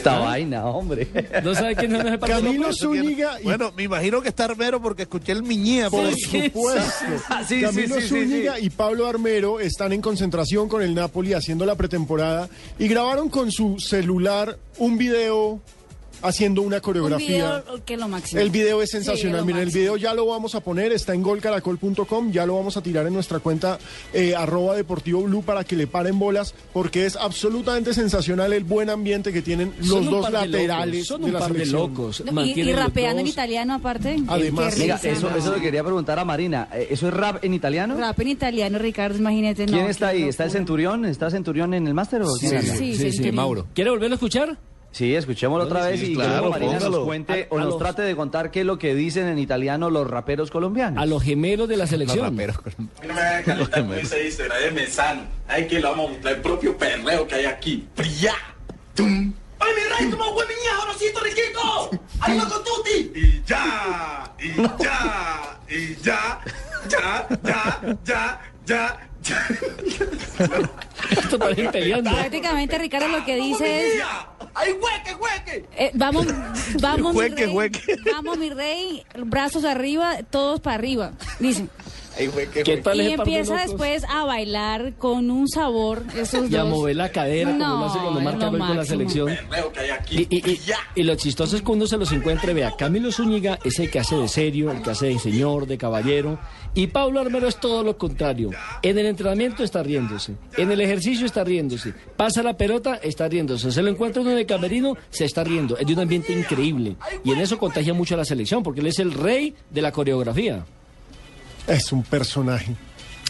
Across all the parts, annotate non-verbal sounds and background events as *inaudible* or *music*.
Esta vaina, hombre. *laughs* ¿No sabe quién es el? Camilo Zúñiga y Bueno, me imagino que está Armero porque escuché el miñía por Por ahí. supuesto. *laughs* Ah, sí, sí, Camilo sí, sí, Zúñiga sí. y Pablo Armero están en concentración con el Napoli haciendo la pretemporada y grabaron con su celular un video haciendo una Un coreografía. video que lo máximo. El video es Sí, sensacional. lo Miren, el video ya lo vamos a poner, está en golcaracol.com, ya lo vamos a tirar en nuestra cuenta eh, arroba deportivo blue para que le paren bolas, porque es absolutamente sensacional el buen ambiente que tienen los Son dos de laterales locos, Son de un la par de locos. No, y, rapeando en italiano aparte. Además, Mira, eso, eso le quería preguntar a Marina. Eh, ¿Eso es rap en italiano? Rap en italiano, Ricardo, imagínate. ¿Quién no, está qué ahí? ¿Está el. Centurión? ¿Está Centurión en el máster o quién anda? Sí, sí, sí. Mauro. ¿Quiere volverlo a escuchar? Sí, escuchémoslo otra vez sí, y claro, luego Marina nos cuente A- o a nos los- trate de contar qué es lo que dicen en italiano los raperos colombianos. A los gemelos de la selección. Raperos. A mí no me hagan calentar con esa historia de Mesano. Ay, que lo vamos a mostrar el propio perreo que hay aquí. ¡Priá! ¡Tum! ¡Ay, mi rey, toma buen Rosito Riquito! ¡Ay, loco tuti! Y ya, y ya, y ya, ya, ya, ya, ya, ya. Esto parece peleando. Prácticamente, Ricardo, lo que dice es... ¡Ay, hueque, hueque! eh, vamos, *laughs* vamos, mi rey, vamos, mi rey, brazos arriba, todos para arriba, dice. Ay, güey, qué ¿Qué güey. tal Y de empieza después a bailar con un sabor, esos Y a dos. mover la cadera como No, lo hace cuando marca gol con la selección. Y, y- y- y lo chistoso es que uno se los encuentre, vea, Camilo Zúñiga es el que hace de serio, el que hace de señor, de caballero, y Pablo Armero es todo lo contrario. En el entrenamiento está riéndose, en el ejercicio está riéndose, pasa la pelota, está riéndose, se lo encuentra uno en el camerino, se está riendo, es de un ambiente increíble, y en eso contagia mucho a la selección, porque él es el rey de la coreografía. Es un personaje.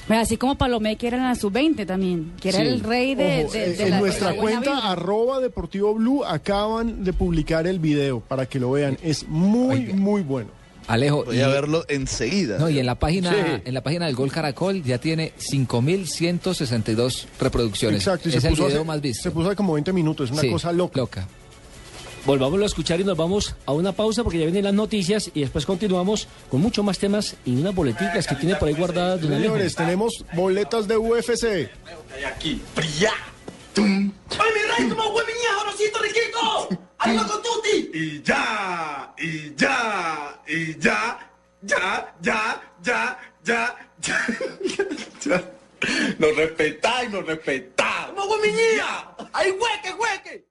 Así como Palomé, que era en la sub-20 también, que era Sí. el rey de, Ojo, de- eh, de en la- nuestra de la buena cuenta vibra. arroba deportivo blue acaban de publicar el video para que lo vean. Es muy, muy bueno. Alejo. Voy y- a verlo enseguida. No, y en la página, Sí. en la página del Gol Caracol ya tiene 5.162 reproducciones. Exacto. y es el video hace, más visto. se puso hace como 20 minutos. Es una Sí, cosa loca. loca. Volvámoslo a escuchar y nos vamos a una pausa porque ya vienen las noticias y después continuamos con mucho más temas y unas boleticas que tiene por ahí guardadas don Alejo. Señores, tenemos boletas de UFC. Aquí. ¡Ay, mi rey, toma buen Rosito Riquito! ¡Ay, loco tuti! Y ya, y ya, y ya, ya, ya, ya, ya, ya, *laughs* ya. Nos respetáis, nos respetáis. ¡Toma buen miñía! ¡Ay, hueque, hueque!